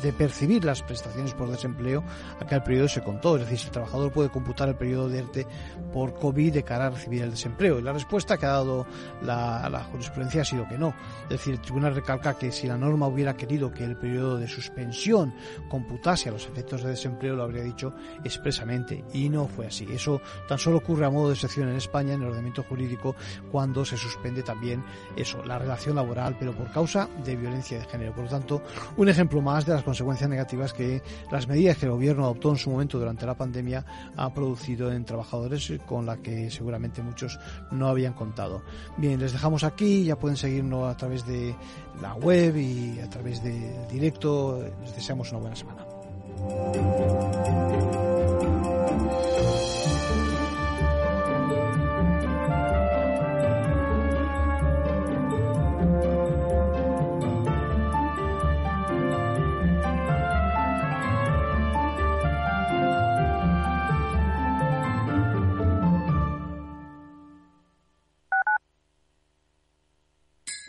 de, percibir las prestaciones por desempleo, aquel periodo se contó. Es decir, si el trabajador puede computar el periodo de ERTE por COVID de cara a recibir el desempleo. Y la respuesta que ha dado la, la jurisprudencia ha sido que no. Es decir, el tribunal recalca que si la norma hubiera querido que el periodo de suspensión computase a los efectos de desempleo, lo habría dicho expresamente y no fue así. Eso tan solo ocurre a modo de excepción en España, en el ordenamiento jurídico, cuando se suspende también eso, la relación laboral, pero por causa de violencia de género. Por lo tanto, un ejemplo más de las consecuencias negativas que las medidas que el gobierno adoptó en su momento durante la pandemia ha producido en trabajadores con la que seguramente muchos no habían contado. Bien, les dejamos aquí, ya pueden seguirnos a través de la web y a través del directo. Les deseamos una buena semana.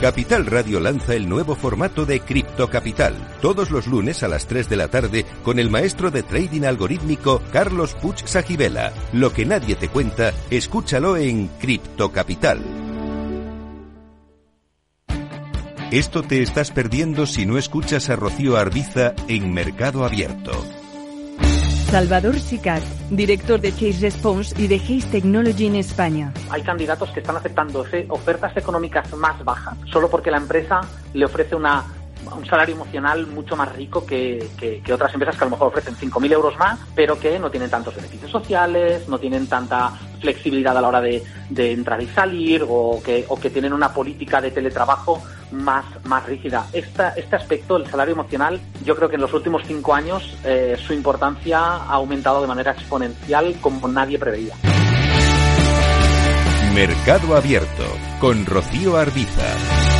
Capital Radio lanza el nuevo formato de Cripto Capital, todos los lunes a las 3 de la tarde con el maestro de trading algorítmico Carlos Puch Sajibela. Lo que nadie te cuenta, escúchalo en Cripto Capital. Esto te estás perdiendo si no escuchas a Rocío Arbiza en Mercado Abierto. Salvador Sicat, director de Chase Response y de Haze Technology en España. Hay candidatos que están aceptando ofertas económicas más bajas solo porque la empresa le ofrece una un salario emocional mucho más rico que, que, otras empresas que a lo mejor ofrecen 5.000 euros más, pero que no tienen tantos beneficios sociales, no tienen tanta flexibilidad a la hora de, de entrar y salir o que, o que tienen una política de teletrabajo más, más rígida. Esta, este aspecto, el salario emocional, yo creo que en los últimos cinco años eh, su importancia ha aumentado de manera exponencial como nadie preveía. Mercado Abierto con Rocío Arbiza.